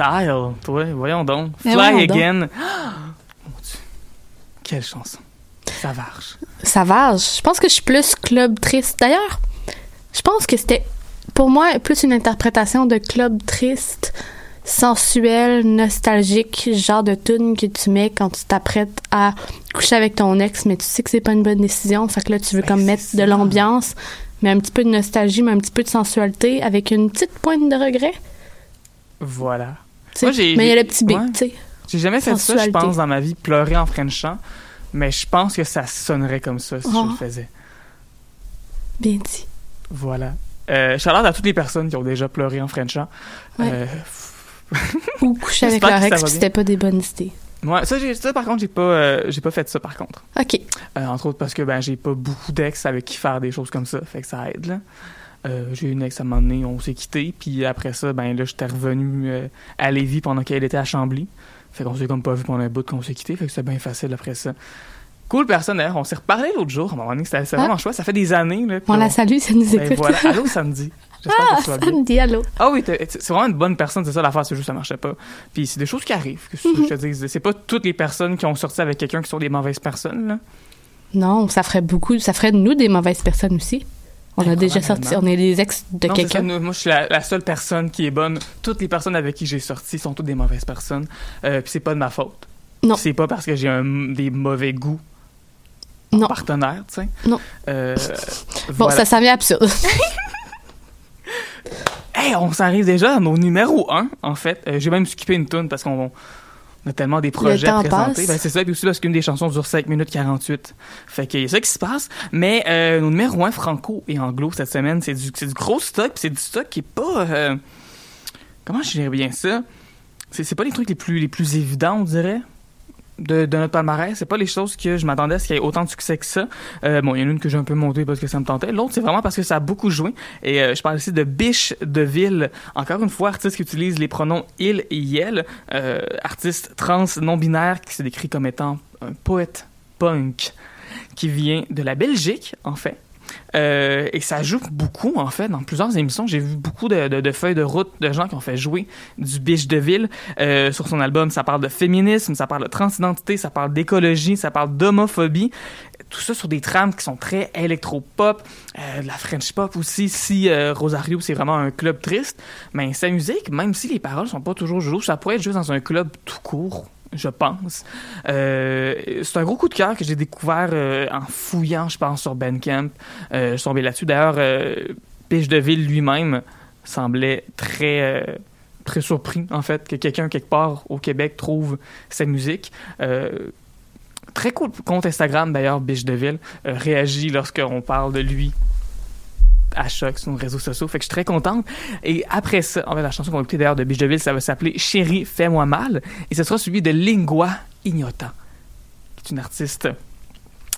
Turnstile, toi, voyons donc. Mais Fly voyons donc. Again. Ah! Mon Dieu. Quelle chanson. Ça varge. Savage. Je pense que je suis plus club triste. D'ailleurs, je pense que c'était pour moi plus une interprétation de club triste, sensuel, nostalgique, genre de tune que tu mets quand tu t'apprêtes à coucher avec ton ex, mais tu sais que c'est pas une bonne décision. Fait que là, tu veux comme mettre de l'ambiance, mais un petit peu de nostalgie, mais un petit peu de sensualité, avec une petite pointe de regret. Voilà. Moi, mais il y a le petit B, ouais. tu sais. J'ai jamais fait ça, je pense, dans ma vie, pleurer en Frenchant. Mais je pense que ça sonnerait comme ça si je le faisais. Bien dit. Voilà. Euh, Shout-out à toutes les personnes qui ont déjà pleuré en Frenchant. Ouais. Euh, Ou coucher avec leur ex, c'était pas des bonnes idées. Ouais, ça, ça par contre, j'ai pas, euh, j'ai pas fait ça par contre. OK. Euh, entre autres parce que ben, j'ai pas beaucoup d'ex avec qui faire des choses comme ça, fait que ça aide là. Euh, j'ai eu une ex à un moment donné, on s'est quitté, puis après ça, ben là, j'étais revenu euh, à Lévis pendant qu'elle était à Chambly. Fait qu'on s'est comme pas vu pendant un bout qu'on s'est quitté, fait que c'est bien facile après ça. Cool personne d'ailleurs, on s'est reparlé l'autre jour, à un moment donné, c'était c'était Ah. vraiment chouette, ça fait des années. Là, On la salue, ça nous Ben écoute. voilà, allô samedi. J'espère Ah, que tu vas bien. samedi, allô. Ah oui, c'est vraiment une bonne personne, c'est ça l'affaire, c'est juste que ça marchait pas. Puis c'est des choses qui arrivent, que Mhm. je te dis. C'est pas toutes les personnes qui ont sorti avec quelqu'un qui sont des mauvaises personnes, là. Non, ça ferait beaucoup, ça ferait de nous des mauvaises personnes aussi. On a déjà sorti, on est des ex de ça, quelqu'un. moi, je suis la, la seule personne qui est bonne. Toutes les personnes avec qui j'ai sorti sont toutes des mauvaises personnes. Euh, puis c'est pas de ma faute. Non. C'est pas parce que j'ai un, des mauvais goûts Non. en partenaire, tu sais. Non. Euh, Bon, voilà. ça s'en vient absurde. Hey, on s'arrive déjà à nos numéro 1, en fait. Euh, j'ai même skippé une tune parce qu'on on a tellement des projets à présenter. Ben, c'est ça, puis aussi parce qu'une des chansons dure 5 minutes 48. Fait qu'il y a ça qui se passe. Mais euh, nos numéro 1 franco et anglo cette semaine, c'est du, c'est du gros stock, puis c'est du stock qui est pas... euh, comment je dirais bien ça? C'est c'est pas les trucs les plus, les plus évidents, on dirait. De, de notre palmarès, c'est pas les choses que je m'attendais à ce qu'il y ait autant de succès que ça. Euh, bon, il y en a une que j'ai un peu montée parce que ça me tentait. L'autre, c'est vraiment parce que ça a beaucoup joué. Et euh, je parle ici de Biche de Ville. Encore une fois, artiste qui utilise les pronoms il et yel. Euh, artiste trans non-binaire qui se décrit comme étant un poète punk qui vient de la Belgique, en fait. Euh, et ça joue beaucoup, en fait, dans plusieurs émissions. J'ai vu beaucoup de, feuilles de route de gens qui ont fait jouer du biche de ville. Euh, sur son album, ça parle de féminisme, ça parle de transidentité, ça parle d'écologie, ça parle d'homophobie. Tout ça sur des trames qui sont très électro-pop, euh, de la French pop aussi. Si Rosario, c'est vraiment un club triste, mais sa musique, même si les paroles sont pas toujours joujou, ça pourrait être juste dans un club tout court je pense. Euh, c'est un gros coup de cœur que j'ai découvert euh, en fouillant, je pense, sur Bandcamp. Euh, je suis tombé là-dessus. D'ailleurs, euh, Biche de Ville lui-même semblait très, très surpris, en fait, que quelqu'un, quelque part au Québec, trouve sa musique. Très cool compte Instagram, d'ailleurs, Biche de Ville, réagit lorsqu'on parle de lui à choc sur nos réseaux sociaux. Fait que je suis très contente. Et après ça, en fait, la chanson qu'on va écouter d'ailleurs de Biche de Ville, ça va s'appeler Chérie, fais-moi mal. Et ce sera suivi de Lingua Ignota, qui est une artiste.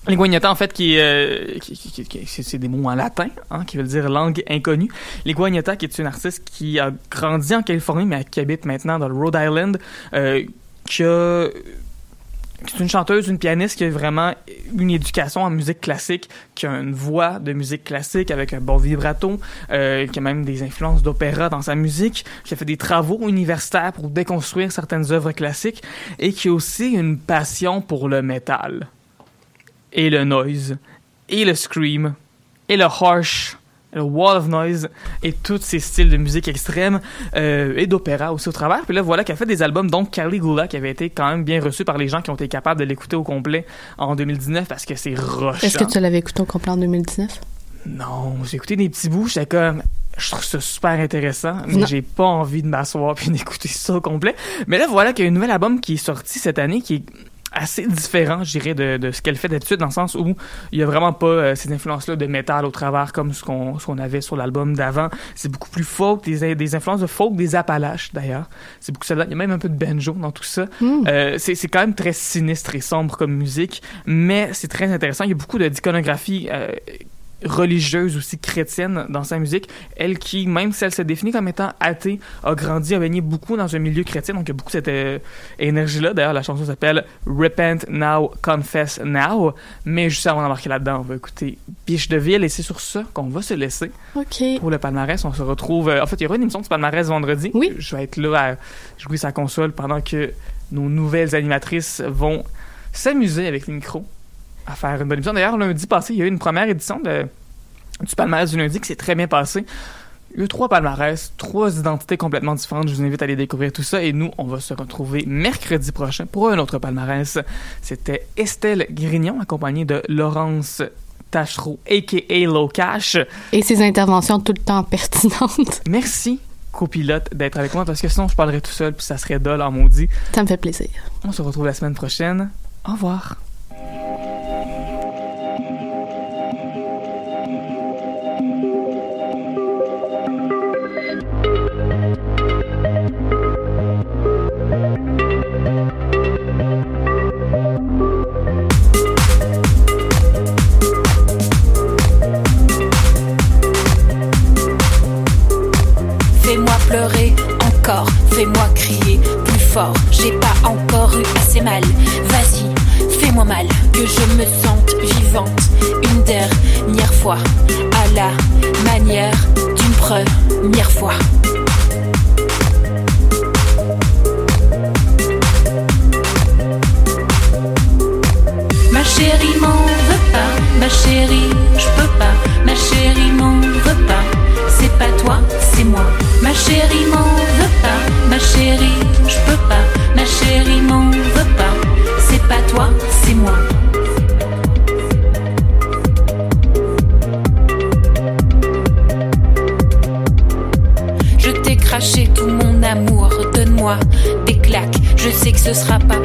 Lingua Ignota, en fait, qui, euh, qui, qui- c'est des mots en latin, hein, qui veulent dire langue inconnue. Lingua Ignota, qui est une artiste qui a grandi en Californie, mais qui habite maintenant dans le Rhode Island, euh, qui a c'est une chanteuse, une pianiste qui a vraiment une éducation en musique classique, qui a une voix de musique classique avec un bon vibrato, euh, qui a même des influences d'opéra dans sa musique, qui a fait des travaux universitaires pour déconstruire certaines œuvres classiques et qui a aussi une passion pour le métal et le noise et le scream et le harsh le wall of noise et tous ces styles de musique extrême euh, et d'opéra aussi au travers. Puis là, voilà qu'elle a fait des albums, donc Caligula, qui avait été quand même bien reçu par les gens qui ont été capables de l'écouter au complet en 2019 parce que c'est rush. Est-ce que tu l'avais écouté au complet en 2019? Non, j'ai écouté des petits bouts, j'étais comme je trouve ça super intéressant, mais j'ai pas envie de m'asseoir puis d'écouter ça au complet. Mais là voilà qu'il y a un nouvel album qui est sorti cette année qui est assez différent, je dirais, de, de ce qu'elle fait d'habitude, dans le sens où il y a vraiment pas euh, ces influences-là de métal au travers comme ce qu'on qu'on avait sur l'album d'avant. C'est beaucoup plus folk, des, des influences de folk, des Appalaches d'ailleurs. C'est beaucoup ça. Il y a même un peu de banjo dans tout ça. Mm. Euh, c'est quand même très sinistre et sombre comme musique, mais c'est très intéressant. Il y a beaucoup d'iconographie euh, religieuse aussi chrétienne dans sa musique. Elle qui, même si elle se définit comme étant athée, a grandi, a baigné beaucoup dans un milieu chrétien, donc il y a beaucoup cette euh, énergie-là. D'ailleurs, la chanson s'appelle Repent Now, Confess Now. Mais juste avant d'embarquer là-dedans, on va écouter Biche de Ville et c'est sur ça qu'on va se laisser. OK. Pour le palmarès, on se retrouve. euh, en fait, il y aura une émission du palmarès vendredi. Oui. Je vais être là à jouer sa console pendant que nos nouvelles animatrices vont s'amuser avec les micros à faire une bonne émission. D'ailleurs, lundi passé, il y a eu une première édition de, du palmarès du lundi qui s'est très bien passé. Il y a eu trois palmarès, trois identités complètement différentes. Je vous invite à aller découvrir tout ça. Et nous, on va se retrouver mercredi prochain pour un autre palmarès. C'était Estelle Grignon, accompagnée de Laurence Tachereau, a.k.a. Low Cash. Et ses interventions tout le temps pertinentes. Merci, copilote, d'être avec moi parce que sinon, je parlerais tout seul puis ça serait dole en maudit. Ça me fait plaisir. On se retrouve la semaine prochaine. Au revoir. J'ai pas encore eu assez mal. Vas-y, fais-moi mal, que je me sente vivante une dernière fois, à la manière d'une première fois. Ma chérie m'en veut pas, ma chérie, je peux pas, ma chérie m'en veut pas. C'est pas toi, c'est moi. Ma chérie m'en veut pas, ma chérie, je peux pas, ma chérie m'en veut pas. C'est pas toi, c'est moi. Je t'ai craché tout mon amour, donne-moi des claques. Je sais que ce sera pas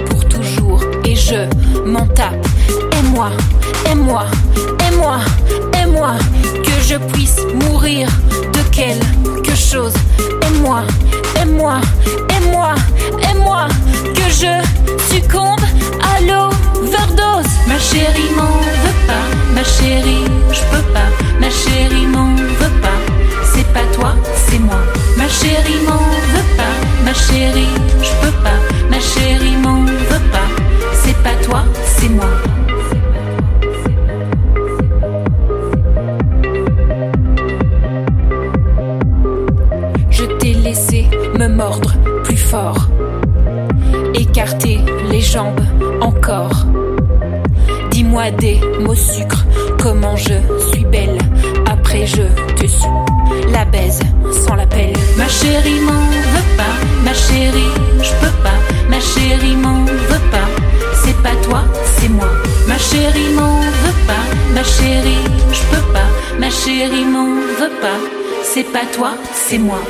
chérie m'en veut pas, c'est pas toi, c'est moi.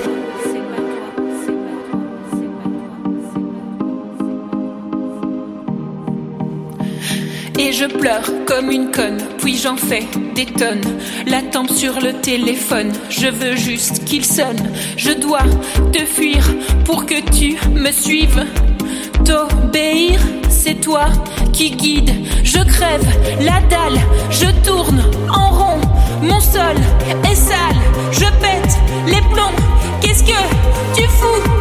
Et je pleure comme une conne, puis j'en fais des tonnes. La tempe sur le téléphone, je veux juste qu'il sonne. Je dois te fuir pour que tu me suives. T'obéir, c'est toi qui guide. Je crève la dalle, je tourne en rond. Mon sol est sale, je pète les plombs. Qu'est-ce que tu fous?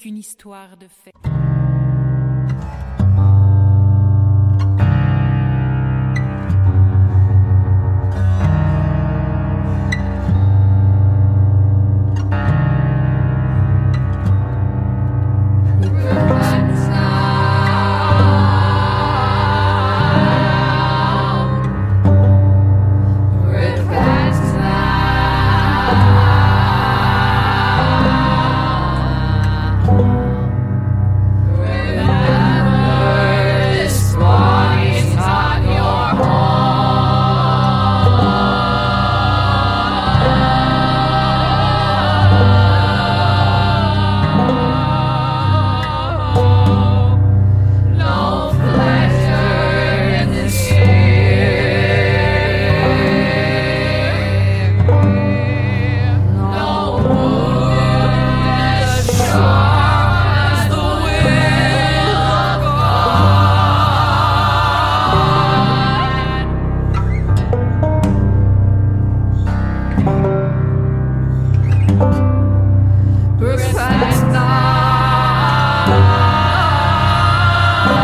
Qu'une histoire de fait.